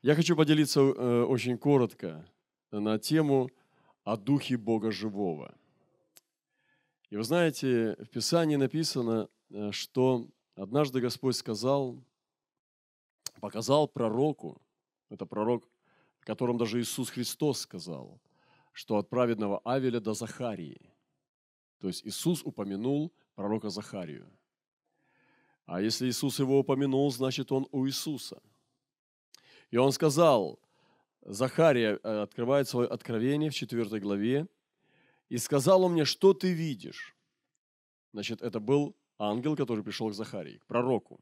Я хочу поделиться э, очень коротко на тему о Духе Бога Живого. И вы знаете, в Писании написано, э, что однажды Господь сказал, показал пророку, это пророк, о котором даже Иисус Христос сказал, что от праведного Авеля до Захарии. То есть Иисус упомянул пророка Захарию. А если Иисус его упомянул, значит он у Иисуса – и он сказал, Захария э, открывает свое откровение в 4 главе, и сказал он мне, что ты видишь? Значит, это был ангел, который пришел к Захарии, к пророку.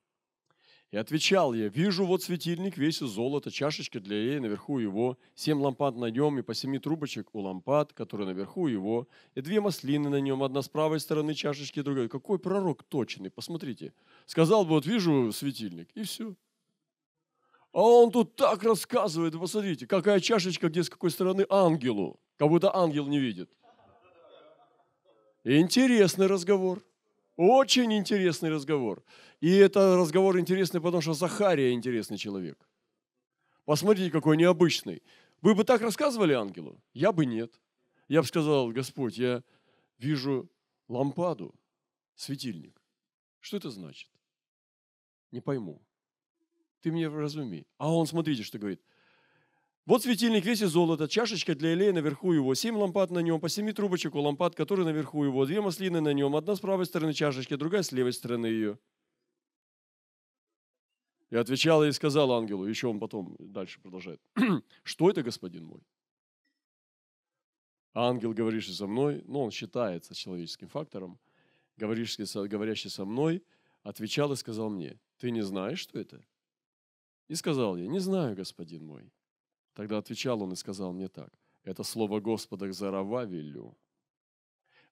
И отвечал я, вижу вот светильник весь из золота, чашечка для ей, наверху его, семь лампад на нем и по семи трубочек у лампад, которые наверху его, и две маслины на нем, одна с правой стороны чашечки, другая. Какой пророк точный, посмотрите. Сказал бы, вот вижу светильник, и все. А он тут так рассказывает, посмотрите, какая чашечка, где с какой стороны ангелу. Как будто ангел не видит. Интересный разговор. Очень интересный разговор. И это разговор интересный, потому что Захария интересный человек. Посмотрите, какой необычный. Вы бы так рассказывали ангелу? Я бы нет. Я бы сказал, Господь, я вижу лампаду, светильник. Что это значит? Не пойму ты мне разуми. А он, смотрите, что говорит. Вот светильник весь из золота, чашечка для елея наверху его, семь лампад на нем, по семи трубочек у лампад, которые наверху его, две маслины на нем, одна с правой стороны чашечки, другая с левой стороны ее. И отвечала и сказала ангелу, еще он потом дальше продолжает, что это, господин мой? Ангел, говоришь со мной, ну, он считается человеческим фактором, говорящий со мной, отвечал и сказал мне, ты не знаешь, что это? И сказал я, не знаю, господин мой. Тогда отвечал он и сказал мне так, это слово Господа к Зарававелю,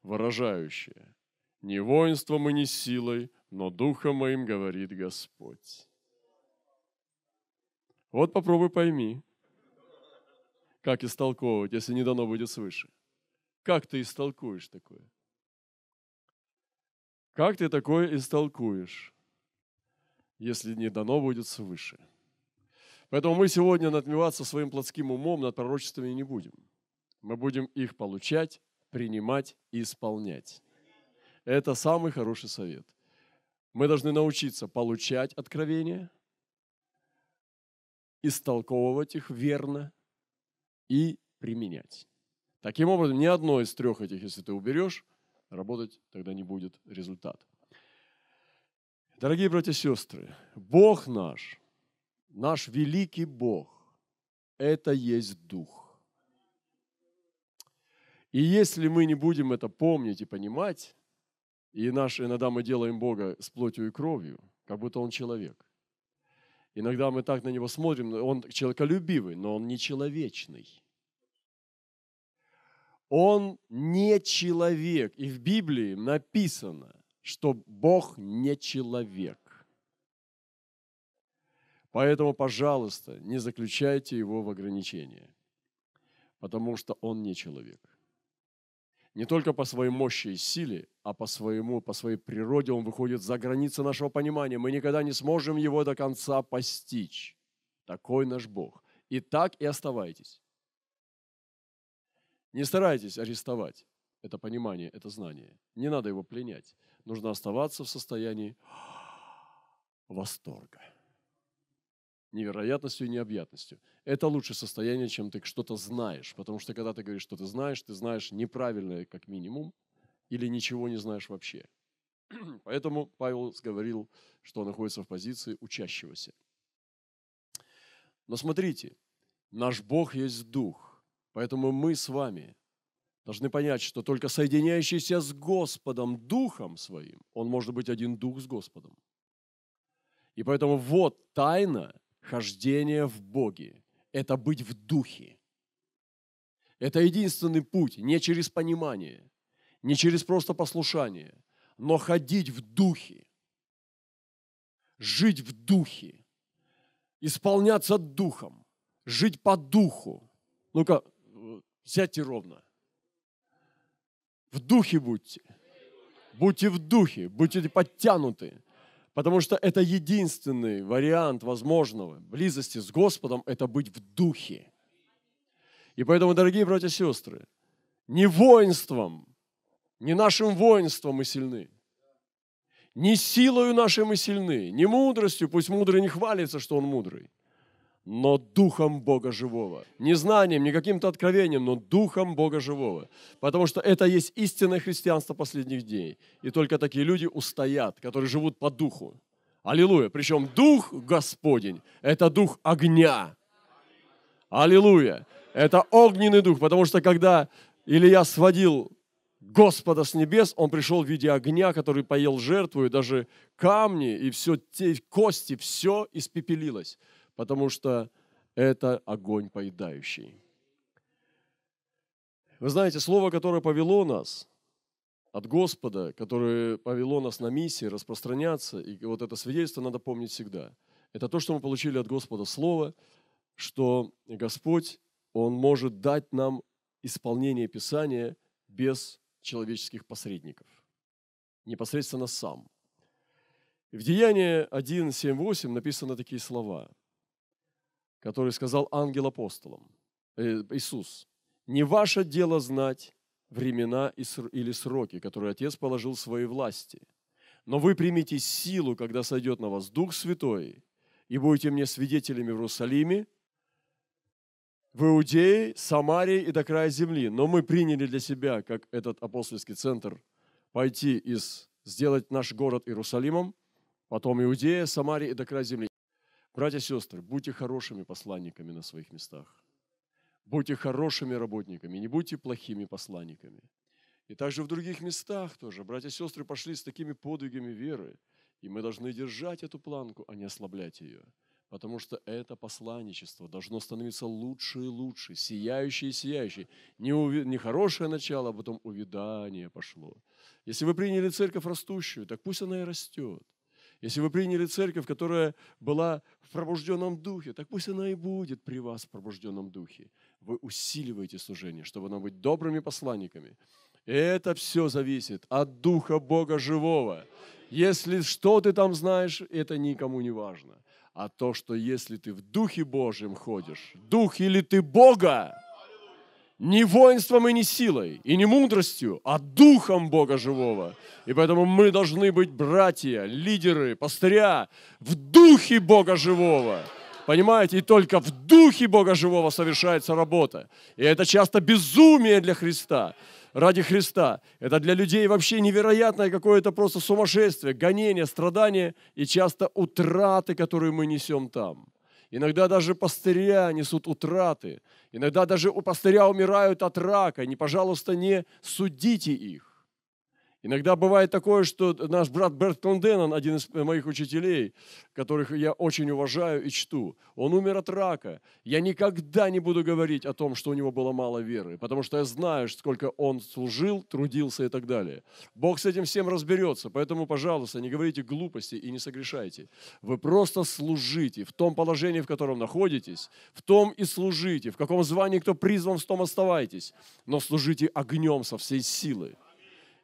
выражающее, не воинством и не силой, но духом моим говорит Господь. Вот попробуй пойми, как истолковывать, если не дано будет свыше. Как ты истолкуешь такое? Как ты такое истолкуешь, если не дано будет свыше? Поэтому мы сегодня надмеваться своим плотским умом над пророчествами не будем. Мы будем их получать, принимать и исполнять. Это самый хороший совет. Мы должны научиться получать откровения, истолковывать их верно и применять. Таким образом, ни одно из трех этих, если ты уберешь, работать тогда не будет результат. Дорогие братья и сестры, Бог наш – Наш великий Бог – это есть Дух. И если мы не будем это помнить и понимать, и наш, иногда мы делаем Бога с плотью и кровью, как будто Он человек. Иногда мы так на Него смотрим, Он человеколюбивый, но Он не человечный. Он не человек. И в Библии написано, что Бог не человек. Поэтому, пожалуйста, не заключайте его в ограничения, потому что он не человек. Не только по своей мощи и силе, а по, своему, по своей природе он выходит за границы нашего понимания. Мы никогда не сможем его до конца постичь. Такой наш Бог. И так и оставайтесь. Не старайтесь арестовать это понимание, это знание. Не надо его пленять. Нужно оставаться в состоянии восторга невероятностью и необъятностью. Это лучшее состояние, чем ты что-то знаешь. Потому что когда ты говоришь, что ты знаешь, ты знаешь неправильное как минимум или ничего не знаешь вообще. Поэтому Павел говорил, что он находится в позиции учащегося. Но смотрите, наш Бог есть Дух. Поэтому мы с вами должны понять, что только соединяющийся с Господом Духом Своим, он может быть один Дух с Господом. И поэтому вот тайна хождение в Боге – это быть в духе. Это единственный путь, не через понимание, не через просто послушание, но ходить в духе, жить в духе, исполняться духом, жить по духу. Ну-ка, сядьте ровно. В духе будьте. Будьте в духе, будьте подтянуты. Потому что это единственный вариант возможного. Близости с Господом – это быть в духе. И поэтому, дорогие братья и сестры, не воинством, не нашим воинством мы сильны, не силою нашей мы сильны, не мудростью, пусть мудрый не хвалится, что он мудрый, но духом Бога живого. Не знанием, не каким-то откровением, но духом Бога живого. Потому что это есть истинное христианство последних дней. И только такие люди устоят, которые живут по духу. Аллилуйя. Причем дух Господень – это дух огня. Аллилуйя. Это огненный дух, потому что когда Илья сводил Господа с небес, он пришел в виде огня, который поел жертву, и даже камни, и все, те кости, все испепелилось, потому что это огонь поедающий. Вы знаете, слово, которое повело нас от Господа, которое повело нас на миссии распространяться, и вот это свидетельство надо помнить всегда. Это то, что мы получили от Господа слово, что Господь он может дать нам исполнение Писания без человеческих посредников. Непосредственно сам. В Деянии 1, 7, 8 написаны такие слова, которые сказал ангел апостолам, э, Иисус. «Не ваше дело знать времена или сроки, которые Отец положил в своей власти, но вы примите силу, когда сойдет на вас Дух Святой, и будете мне свидетелями в Иерусалиме, в Иудее, Самарии и до края земли. Но мы приняли для себя, как этот апостольский центр, пойти и сделать наш город Иерусалимом, потом Иудея, Самария и до края земли. Братья и сестры, будьте хорошими посланниками на своих местах. Будьте хорошими работниками, не будьте плохими посланниками. И также в других местах тоже. Братья и сестры пошли с такими подвигами веры. И мы должны держать эту планку, а не ослаблять ее потому что это посланничество должно становиться лучше и лучше, сияющее и сияющее. Не, уви... не хорошее начало, а потом увядание пошло. Если вы приняли церковь растущую, так пусть она и растет. Если вы приняли церковь, которая была в пробужденном духе, так пусть она и будет при вас в пробужденном духе. Вы усиливаете служение, чтобы нам быть добрыми посланниками. Это все зависит от Духа Бога Живого. Если что ты там знаешь, это никому не важно а то, что если ты в Духе Божьем ходишь, Дух или ты Бога, не воинством и не силой, и не мудростью, а Духом Бога живого. И поэтому мы должны быть братья, лидеры, пастыря в Духе Бога живого. Понимаете? И только в Духе Бога живого совершается работа. И это часто безумие для Христа ради Христа. Это для людей вообще невероятное какое-то просто сумасшествие, гонение, страдание и часто утраты, которые мы несем там. Иногда даже пастыря несут утраты. Иногда даже у пастыря умирают от рака. Не, пожалуйста, не судите их. Иногда бывает такое, что наш брат Берт Конденон, один из моих учителей, которых я очень уважаю и чту, он умер от рака. Я никогда не буду говорить о том, что у него было мало веры, потому что я знаю, сколько он служил, трудился и так далее. Бог с этим всем разберется, поэтому, пожалуйста, не говорите глупости и не согрешайте. Вы просто служите в том положении, в котором находитесь, в том и служите, в каком звании кто призван, в том оставайтесь, но служите огнем со всей силы.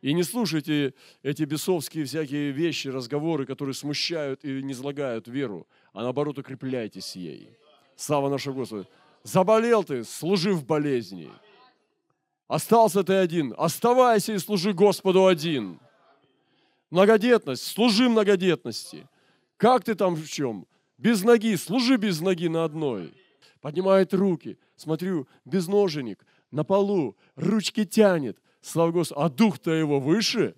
И не слушайте эти бесовские всякие вещи, разговоры, которые смущают и не излагают веру, а наоборот укрепляйтесь ей. Слава нашему Господу. Заболел ты, служи в болезни. Остался ты один, оставайся и служи Господу один. Многодетность, служи многодетности. Как ты там в чем? Без ноги, служи без ноги на одной. Поднимает руки, смотрю, безноженник, на полу, ручки тянет – Слава Господу. А дух-то его выше.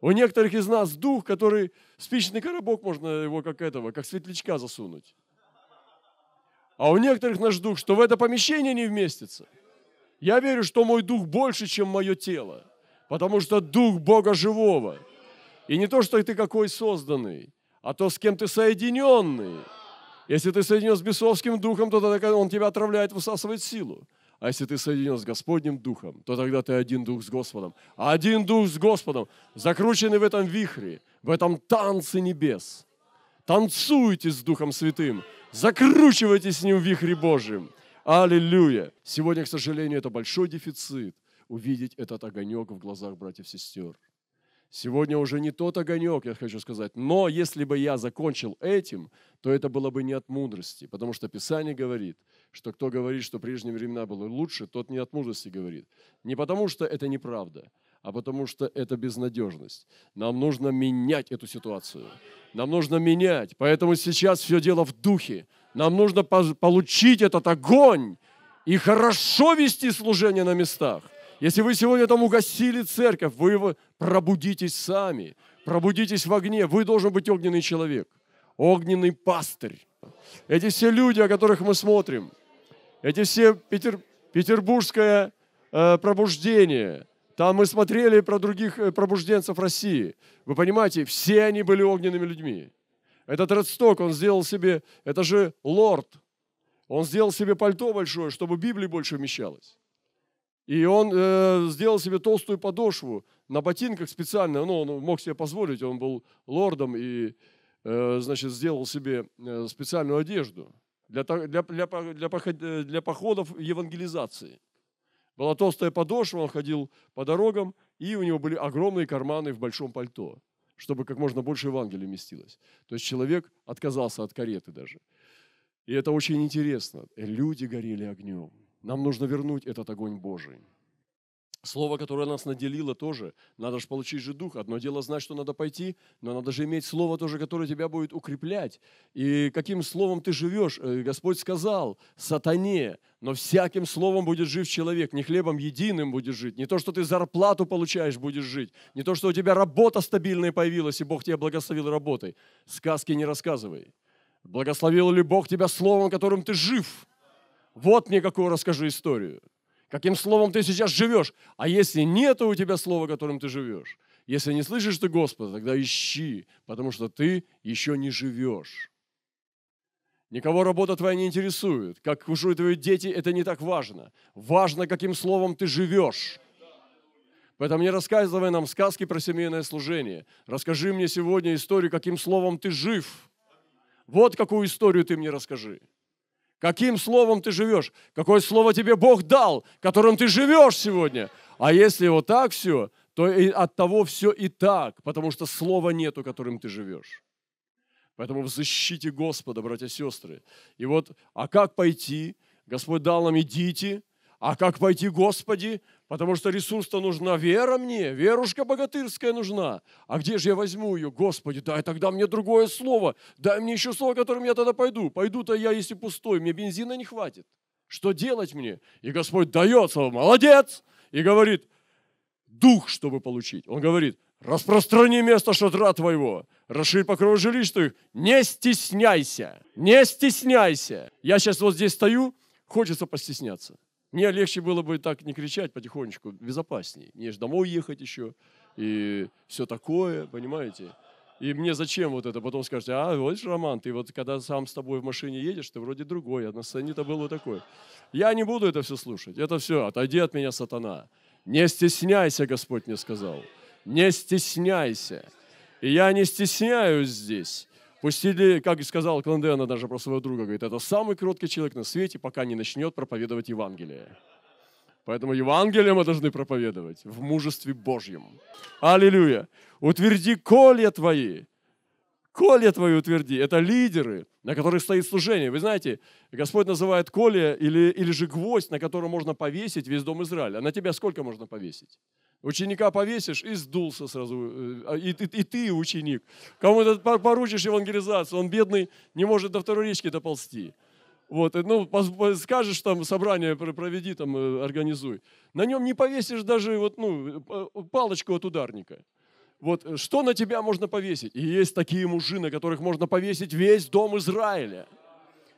У некоторых из нас дух, который спичный коробок можно его как этого, как светлячка засунуть. А у некоторых наш дух, что в это помещение не вместится. Я верю, что мой дух больше, чем мое тело. Потому что дух Бога живого. И не то, что ты какой созданный, а то, с кем ты соединенный. Если ты соединен с бесовским духом, то он тебя отравляет, высасывает силу. А если ты соединен с Господним Духом, то тогда ты один Дух с Господом. А один Дух с Господом, закрученный в этом вихре, в этом танце небес. Танцуйте с Духом Святым, закручивайтесь с Ним в вихре Божьем. Аллилуйя! Сегодня, к сожалению, это большой дефицит увидеть этот огонек в глазах братьев и сестер. Сегодня уже не тот огонек, я хочу сказать. Но если бы я закончил этим, то это было бы не от мудрости. Потому что Писание говорит, что кто говорит, что прежние времена было лучше, тот не от мудрости говорит. Не потому что это неправда, а потому что это безнадежность. Нам нужно менять эту ситуацию. Нам нужно менять. Поэтому сейчас все дело в духе. Нам нужно получить этот огонь и хорошо вести служение на местах. Если вы сегодня там угасили церковь, вы пробудитесь сами, пробудитесь в огне. Вы должен быть огненный человек, огненный пастырь. Эти все люди, о которых мы смотрим, эти все петер, петербургское э, пробуждение, там мы смотрели про других э, пробужденцев России. Вы понимаете, все они были огненными людьми. Этот Редсток, он сделал себе, это же лорд, он сделал себе пальто большое, чтобы Библии больше вмещалось. И он э, сделал себе толстую подошву на ботинках специально, ну, он мог себе позволить, он был лордом и, значит, сделал себе э, специальную одежду для, для, для, для, для походов евангелизации. Была толстая подошва, он ходил по дорогам, и у него были огромные карманы в большом пальто, чтобы как можно больше Евангелия вместилось. То есть человек отказался от кареты даже. И это очень интересно. Люди горели огнем. Нам нужно вернуть этот огонь Божий. Слово, которое нас наделило тоже, надо же получить же дух. Одно дело знать, что надо пойти, но надо же иметь слово тоже, которое тебя будет укреплять. И каким словом ты живешь? Э, Господь сказал, сатане, но всяким словом будет жив человек, не хлебом единым будет жить, не то, что ты зарплату получаешь, будешь жить, не то, что у тебя работа стабильная появилась, и Бог тебя благословил работой. Сказки не рассказывай. Благословил ли Бог тебя словом, которым ты жив? Вот мне какую расскажи историю. Каким словом ты сейчас живешь? А если нет у тебя слова, которым ты живешь? Если не слышишь ты Господа, тогда ищи, потому что ты еще не живешь. Никого работа твоя не интересует. Как кушают твои дети, это не так важно. Важно, каким словом ты живешь. Поэтому не рассказывай нам сказки про семейное служение. Расскажи мне сегодня историю, каким словом ты жив. Вот какую историю ты мне расскажи. Каким словом ты живешь? Какое слово тебе Бог дал, которым ты живешь сегодня? А если вот так все, то и от того все и так, потому что слова нету, которым ты живешь. Поэтому в защите Господа, братья и сестры. И вот, а как пойти? Господь дал нам идите, а как пойти, Господи? Потому что ресурс-то нужна вера мне, верушка богатырская нужна. А где же я возьму ее? Господи, дай тогда мне другое слово. Дай мне еще слово, которым я тогда пойду. Пойду-то я, если пустой, мне бензина не хватит. Что делать мне? И Господь дает слово, молодец! И говорит, дух, чтобы получить. Он говорит, распространи место шатра твоего, расширь покров жилищ твоих, не стесняйся, не стесняйся. Я сейчас вот здесь стою, хочется постесняться. Мне легче было бы так не кричать потихонечку, безопаснее. Мне же домой ехать еще и все такое, понимаете? И мне зачем вот это? Потом скажете, а, вот же, Роман, ты вот когда сам с тобой в машине едешь, ты вроде другой, а на сцене-то было такое. Я не буду это все слушать. Это все, отойди от меня, сатана. Не стесняйся, Господь мне сказал. Не стесняйся. И я не стесняюсь здесь. Пустили, как сказал Кландена даже про своего друга, говорит, это самый кроткий человек на свете, пока не начнет проповедовать Евангелие. Поэтому Евангелие мы должны проповедовать в мужестве Божьем. Аллилуйя. Утверди колья твои. Колья твои утверди. Это лидеры, на которых стоит служение. Вы знаете, Господь называет колья или, или же гвоздь, на котором можно повесить весь дом Израиля. А на тебя сколько можно повесить? Ученика повесишь и сдулся сразу. Э, а, и, и, и ты ученик. Кому-то поручишь евангелизацию, он бедный, не может до второй речки доползти. Вот, ну, скажешь там, собрание проведи, там, э, организуй. На нем не повесишь даже вот, ну, палочку от ударника. Вот, что на тебя можно повесить? И есть такие мужи, на которых можно повесить весь дом Израиля.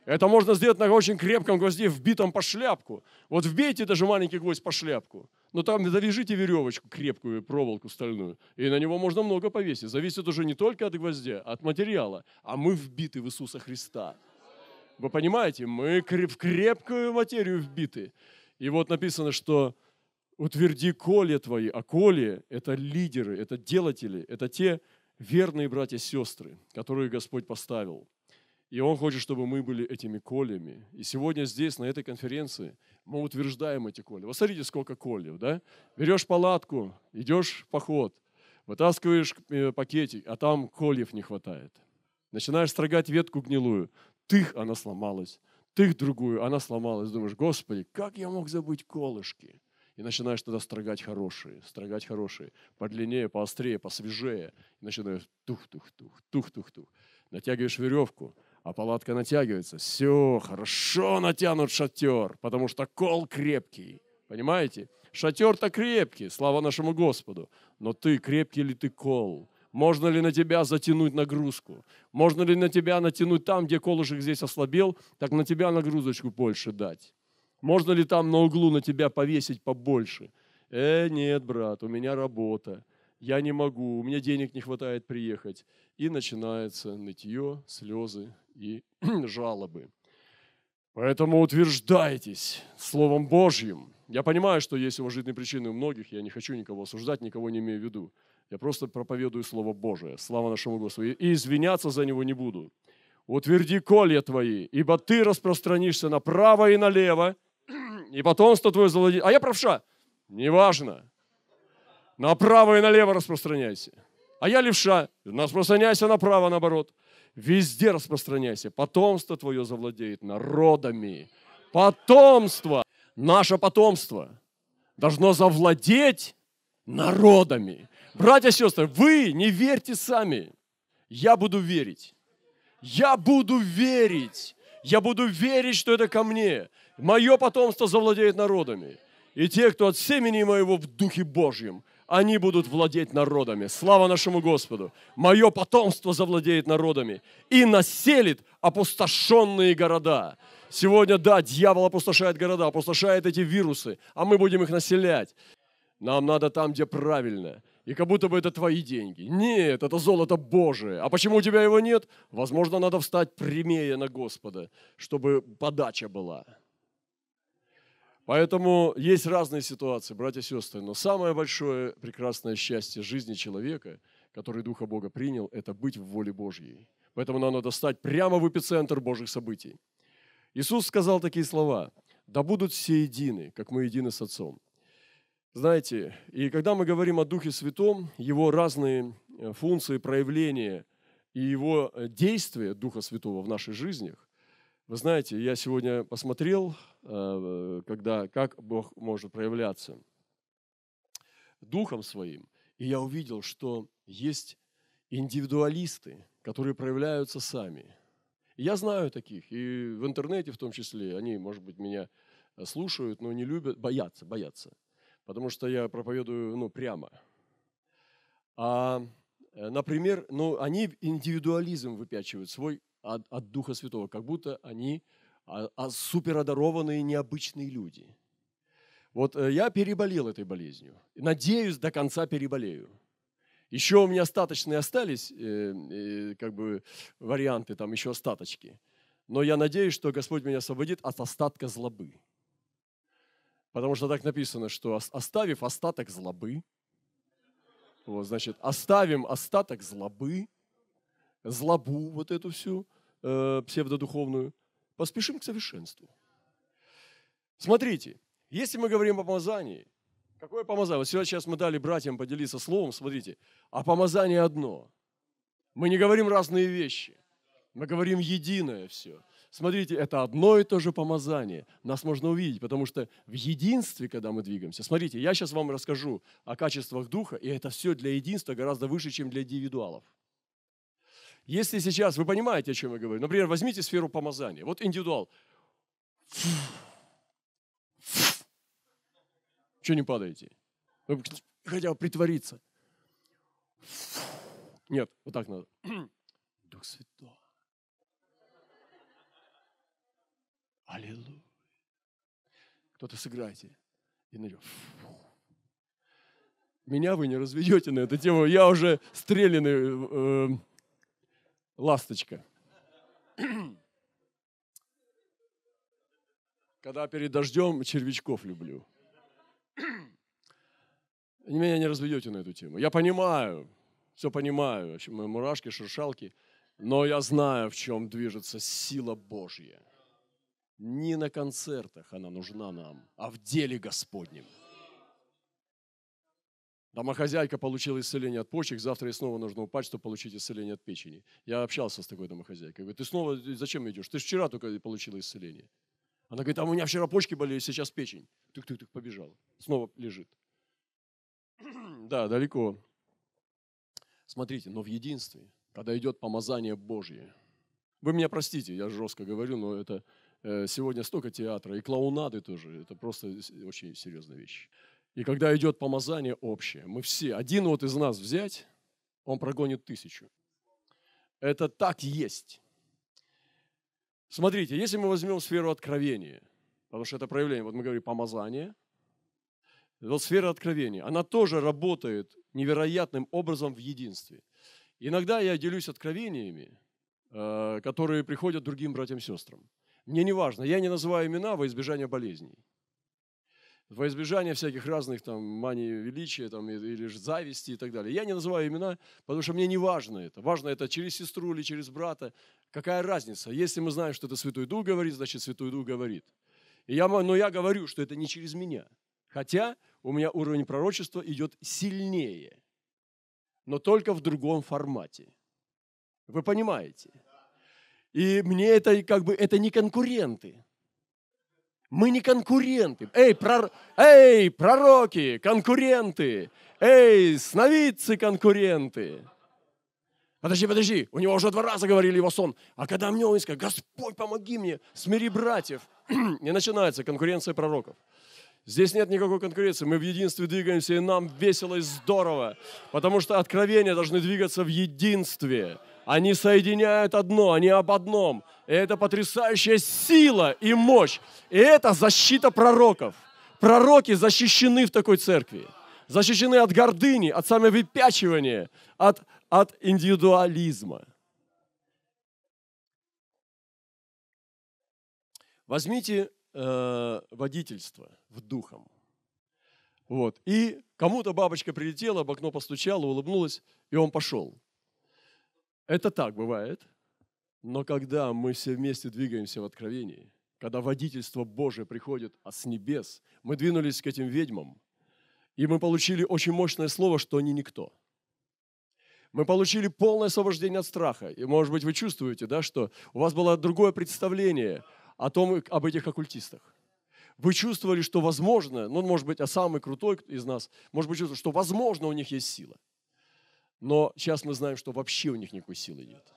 Это можно сделать на очень крепком гвозде, вбитом по шляпку. Вот вбейте даже маленький гвоздь по шляпку. Но там завяжите веревочку крепкую, проволоку стальную, и на него можно много повесить. Зависит уже не только от гвоздя, а от материала. А мы вбиты в Иисуса Христа. Вы понимаете, мы в крепкую материю вбиты. И вот написано, что утверди коле твои, а коле – это лидеры, это делатели, это те верные братья и сестры, которые Господь поставил. И Он хочет, чтобы мы были этими колями. И сегодня здесь, на этой конференции, мы утверждаем эти коли. Вот смотрите, сколько колев, да? Берешь палатку, идешь в поход. Вытаскиваешь э, пакетик, а там кольев не хватает. Начинаешь строгать ветку гнилую. Тых, она сломалась. Тых другую, она сломалась. Думаешь, Господи, как я мог забыть колышки? И начинаешь тогда строгать хорошие, строгать хорошие. Подлиннее, поострее, посвежее. И начинаешь тух-тух-тух, тух-тух-тух. Натягиваешь веревку, а палатка натягивается. Все, хорошо натянут шатер, потому что кол крепкий. Понимаете? Шатер-то крепкий, слава нашему Господу. Но ты, крепкий ли ты кол? Можно ли на тебя затянуть нагрузку? Можно ли на тебя натянуть там, где колышек здесь ослабел, так на тебя нагрузочку больше дать? Можно ли там на углу на тебя повесить побольше? Э, нет, брат, у меня работа. Я не могу, у меня денег не хватает приехать. И начинается нытье, слезы и жалобы. Поэтому утверждайтесь Словом Божьим. Я понимаю, что есть уважительные причины у многих, я не хочу никого осуждать, никого не имею в виду. Я просто проповедую Слово Божие. Слава нашему Господу. И извиняться за него не буду. Утверди колья твои, ибо ты распространишься направо и налево, и потомство твое завладеет. А я правша. Неважно. Направо и налево распространяйся. А я левша. Распространяйся направо, наоборот. Везде распространяйся. Потомство твое завладеет народами. Потомство, наше потомство должно завладеть народами. Братья и сестры, вы не верьте сами. Я буду верить. Я буду верить. Я буду верить, что это ко мне. Мое потомство завладеет народами. И те, кто от семени моего в Духе Божьем, они будут владеть народами. Слава нашему Господу. Мое потомство завладеет народами и населит опустошенные города. Сегодня, да, дьявол опустошает города, опустошает эти вирусы, а мы будем их населять. Нам надо там, где правильно и как будто бы это твои деньги. Нет, это золото Божие. А почему у тебя его нет? Возможно, надо встать прямее на Господа, чтобы подача была. Поэтому есть разные ситуации, братья и сестры, но самое большое прекрасное счастье жизни человека, который Духа Бога принял, это быть в воле Божьей. Поэтому нам надо стать прямо в эпицентр Божьих событий. Иисус сказал такие слова, «Да будут все едины, как мы едины с Отцом». Знаете, и когда мы говорим о Духе Святом, его разные э, функции, проявления и его э, действия Духа Святого в наших жизнях, вы знаете, я сегодня посмотрел, э, когда, как Бог может проявляться Духом Своим, и я увидел, что есть индивидуалисты, которые проявляются сами. Я знаю таких, и в интернете в том числе, они, может быть, меня слушают, но не любят, боятся, боятся – потому что я проповедую ну, прямо. А, э, например, ну, они индивидуализм выпячивают свой от, от Духа Святого, как будто они а, а суперодарованные, необычные люди. Вот э, я переболел этой болезнью. Надеюсь, до конца переболею. Еще у меня остаточные остались, э, э, как бы варианты, там еще остаточки. Но я надеюсь, что Господь меня освободит от остатка злобы. Потому что так написано, что оставив остаток злобы, вот, значит, оставим остаток злобы, злобу вот эту всю э, псевдодуховную, поспешим к совершенству. Смотрите, если мы говорим о помазании, какое помазание? Вот сейчас мы дали братьям поделиться словом, смотрите, а помазание одно. Мы не говорим разные вещи, мы говорим единое все. Смотрите, это одно и то же помазание. Нас можно увидеть, потому что в единстве, когда мы двигаемся, смотрите, я сейчас вам расскажу о качествах Духа, и это все для единства гораздо выше, чем для индивидуалов. Если сейчас, вы понимаете, о чем я говорю, например, возьмите сферу помазания. Вот индивидуал. Что не падаете? Хотя бы притвориться. Нет, вот так надо. Дух Святой. Аллилуйя. Кто-то сыграйте. И найдет. Меня вы не разведете на эту тему. Я уже стрелянный э, ласточка. Когда перед дождем червячков люблю. Меня не разведете на эту тему. Я понимаю, все понимаю, мурашки, шершалки, но я знаю, в чем движется сила Божья – не на концертах она нужна нам, а в деле Господнем. Домохозяйка получила исцеление от почек, завтра ей снова нужно упасть, чтобы получить исцеление от печени. Я общался с такой домохозяйкой. Говорит, ты снова зачем идешь? Ты же вчера только получила исцеление. Она говорит, а у меня вчера почки болели, сейчас печень. Тык-тык-тык, побежала. Снова лежит. Да, далеко. Смотрите, но в единстве, когда идет помазание Божье. Вы меня простите, я жестко говорю, но это э, сегодня столько театра и клоунады тоже. Это просто очень серьезная вещь. И когда идет помазание общее, мы все, один вот из нас взять, он прогонит тысячу. Это так есть. Смотрите, если мы возьмем сферу откровения, потому что это проявление, вот мы говорим помазание, вот сфера откровения, она тоже работает невероятным образом в единстве. Иногда я делюсь откровениями, э, которые приходят другим братьям и сестрам. Мне не важно, я не называю имена во избежание болезней во избежание всяких разных там мании величия там, или же зависти и так далее. Я не называю имена, потому что мне не важно это. Важно это через сестру или через брата. Какая разница? Если мы знаем, что это Святой Дух говорит, значит Святой Дух говорит. И я, но я говорю, что это не через меня. Хотя у меня уровень пророчества идет сильнее, но только в другом формате. Вы понимаете? И мне это как бы это не конкуренты. Мы не конкуренты. Эй, прор... Эй, пророки, конкуренты. Эй, сновидцы, конкуренты. Подожди, подожди, у него уже два раза говорили его сон. А когда мне он сказал, Господь, помоги мне, смири братьев. И начинается конкуренция пророков. Здесь нет никакой конкуренции. Мы в единстве двигаемся, и нам весело и здорово. Потому что откровения должны двигаться в единстве. Они соединяют одно, они об одном. И это потрясающая сила и мощь. И это защита пророков. Пророки защищены в такой церкви. Защищены от гордыни, от самовыпячивания, от, от индивидуализма. Возьмите э, водительство в духом. Вот. И кому-то бабочка прилетела, в окно постучала, улыбнулась, и он пошел. Это так бывает. Но когда мы все вместе двигаемся в откровении, когда водительство Божие приходит с небес, мы двинулись к этим ведьмам, и мы получили очень мощное слово, что они никто. Мы получили полное освобождение от страха. И, может быть, вы чувствуете, да, что у вас было другое представление о том, об этих оккультистах. Вы чувствовали, что возможно, ну, может быть, а самый крутой из нас, может быть, чувствовал, что возможно у них есть сила – но сейчас мы знаем, что вообще у них никакой силы нет.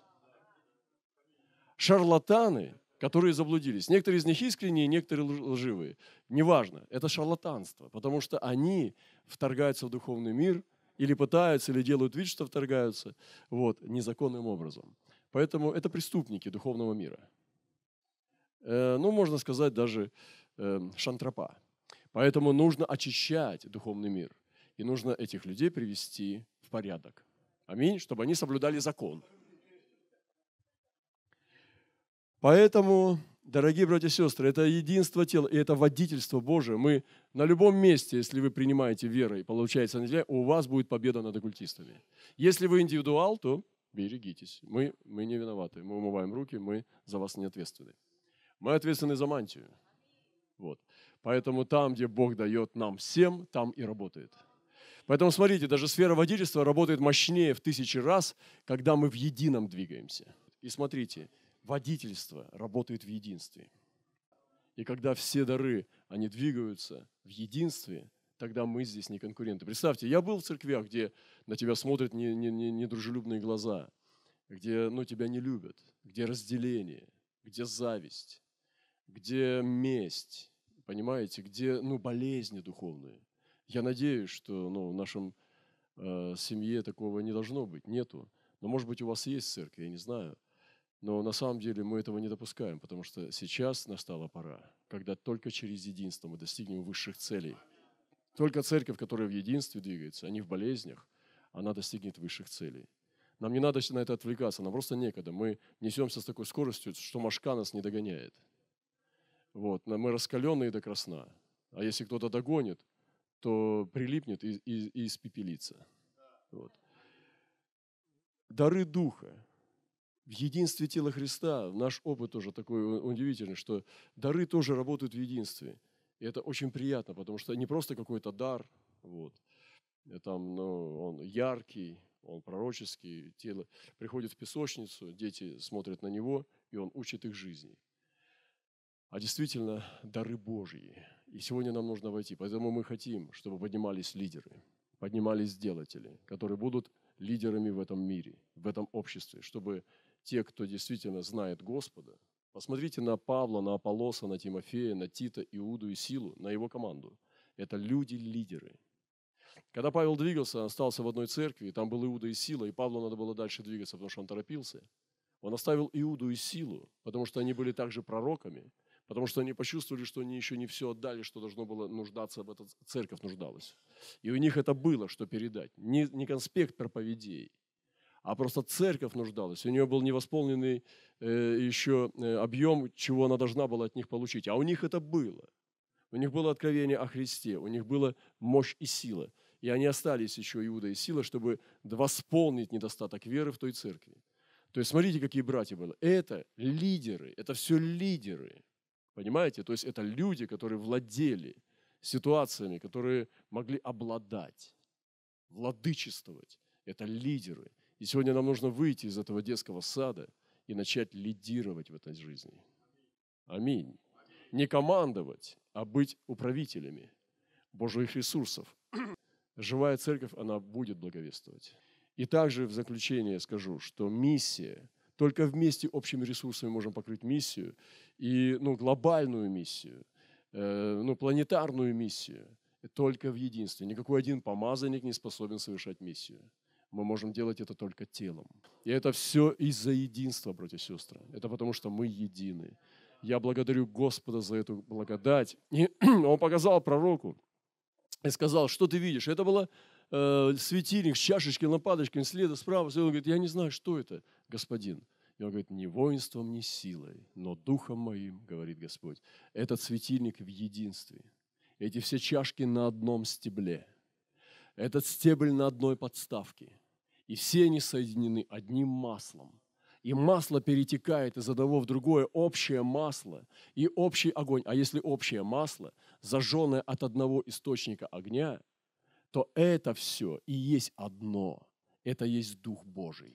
Шарлатаны, которые заблудились. Некоторые из них искренние, некоторые лживые. Неважно, это шарлатанство, потому что они вторгаются в духовный мир или пытаются, или делают вид, что вторгаются вот, незаконным образом. Поэтому это преступники духовного мира. Э, ну, можно сказать, даже э, шантропа. Поэтому нужно очищать духовный мир. И нужно этих людей привести в порядок. Аминь, чтобы они соблюдали закон. Поэтому, дорогие братья и сестры, это единство тела, и это водительство Божие. Мы на любом месте, если вы принимаете веру и получается неделя, у вас будет победа над оккультистами. Если вы индивидуал, то берегитесь. Мы, мы не виноваты. Мы умываем руки, мы за вас не ответственны. Мы ответственны за мантию. Вот. Поэтому там, где Бог дает нам всем, там и работает. Поэтому смотрите, даже сфера водительства работает мощнее в тысячи раз, когда мы в едином двигаемся. И смотрите, водительство работает в единстве. И когда все дары, они двигаются в единстве, тогда мы здесь не конкуренты. Представьте, я был в церквях, где на тебя смотрят недружелюбные не, не глаза, где ну, тебя не любят, где разделение, где зависть, где месть, понимаете, где ну, болезни духовные – я надеюсь, что ну, в нашем э, семье такого не должно быть, нету. Но, может быть, у вас есть церковь, я не знаю. Но на самом деле мы этого не допускаем, потому что сейчас настала пора, когда только через единство мы достигнем высших целей. Только церковь, которая в единстве двигается, а не в болезнях, она достигнет высших целей. Нам не надо на это отвлекаться, нам просто некогда. Мы несемся с такой скоростью, что машка нас не догоняет. Вот, мы раскаленные до красна. А если кто-то догонит, то прилипнет и, и, и испепелится. Вот. Дары Духа. В единстве тела Христа, наш опыт тоже такой удивительный, что дары тоже работают в единстве. И это очень приятно, потому что не просто какой-то дар, вот, там, ну, он яркий, он пророческий, тело приходит в песочницу, дети смотрят на него, и он учит их жизни. А действительно, дары Божьи. И сегодня нам нужно войти. Поэтому мы хотим, чтобы поднимались лидеры, поднимались делатели, которые будут лидерами в этом мире, в этом обществе, чтобы те, кто действительно знает Господа, посмотрите на Павла, на Аполлоса, на Тимофея, на Тита, Иуду и Силу, на его команду. Это люди-лидеры. Когда Павел двигался, он остался в одной церкви, там был Иуда и Сила, и Павлу надо было дальше двигаться, потому что он торопился. Он оставил Иуду и Силу, потому что они были также пророками, потому что они почувствовали, что они еще не все отдали, что должно было нуждаться, об эта церковь нуждалась. И у них это было, что передать. Не, не конспект проповедей, а просто церковь нуждалась. У нее был невосполненный э, еще э, объем, чего она должна была от них получить. А у них это было. У них было откровение о Христе, у них была мощь и сила. И они остались еще Иуда и сила, чтобы восполнить недостаток веры в той церкви. То есть смотрите, какие братья были. Это лидеры, это все лидеры. Понимаете? То есть это люди, которые владели ситуациями, которые могли обладать, владычествовать. Это лидеры. И сегодня нам нужно выйти из этого детского сада и начать лидировать в этой жизни. Аминь. Не командовать, а быть управителями Божьих ресурсов. Живая церковь, она будет благовествовать. И также в заключение скажу, что миссия, только вместе общими ресурсами можем покрыть миссию, и ну, глобальную миссию, э, ну, планетарную миссию, только в единстве. Никакой один помазанник не способен совершать миссию. Мы можем делать это только телом. И это все из-за единства, братья и сестры. Это потому, что мы едины. Я благодарю Господа за эту благодать. И он показал пророку и сказал, что ты видишь. Это было э, светильник с чашечкой, лампадочкой, слева, справа. И он говорит, я не знаю, что это, господин. И он говорит, не воинством, не силой, но духом моим, говорит Господь. Этот светильник в единстве. Эти все чашки на одном стебле. Этот стебель на одной подставке. И все они соединены одним маслом. И масло перетекает из одного в другое, общее масло и общий огонь. А если общее масло, зажженное от одного источника огня, то это все и есть одно. Это есть Дух Божий.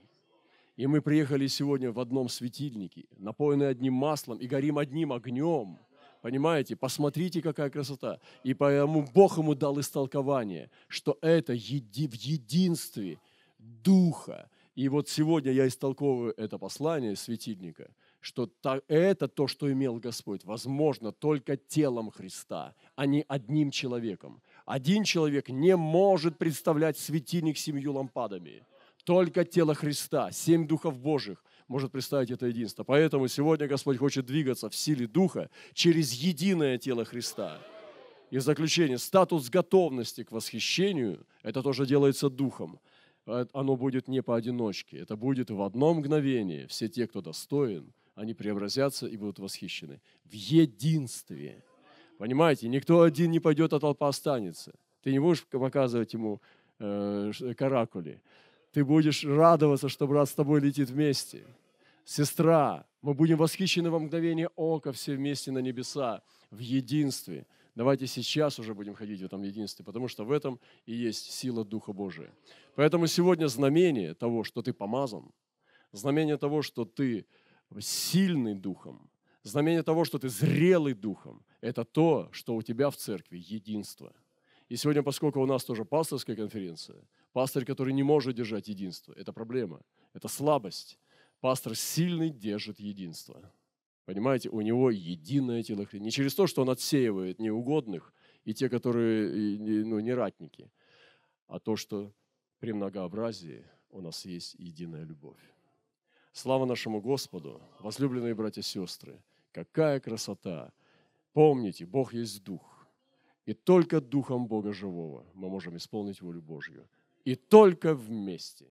И мы приехали сегодня в одном светильнике, напоенные одним маслом и горим одним огнем. Понимаете? Посмотрите, какая красота. И поэтому Бог ему дал истолкование, что это еди, в единстве Духа. И вот сегодня я истолковываю это послание светильника, что это то, что имел Господь, возможно, только телом Христа, а не одним человеком. Один человек не может представлять светильник семью лампадами – только тело Христа, семь духов Божьих может представить это единство. Поэтому сегодня Господь хочет двигаться в силе Духа через единое тело Христа. И в заключение, статус готовности к восхищению, это тоже делается Духом. Оно будет не поодиночке, это будет в одно мгновение. Все те, кто достоин, они преобразятся и будут восхищены. В единстве. Понимаете, никто один не пойдет, а толпа останется. Ты не будешь показывать ему э, каракули ты будешь радоваться, что брат с тобой летит вместе. Сестра, мы будем восхищены во мгновение ока все вместе на небеса, в единстве. Давайте сейчас уже будем ходить в этом единстве, потому что в этом и есть сила Духа Божия. Поэтому сегодня знамение того, что ты помазан, знамение того, что ты сильный Духом, знамение того, что ты зрелый Духом, это то, что у тебя в церкви единство. И сегодня, поскольку у нас тоже пасторская конференция – Пастор, который не может держать единство, это проблема, это слабость. Пастор сильный держит единство. Понимаете, у него единое тело Христа. Не через то, что он отсеивает неугодных и те, которые ну, не ратники, а то, что при многообразии у нас есть единая любовь. Слава нашему Господу, возлюбленные братья и сестры. Какая красота! Помните, Бог есть Дух. И только Духом Бога Живого мы можем исполнить волю Божью и только вместе.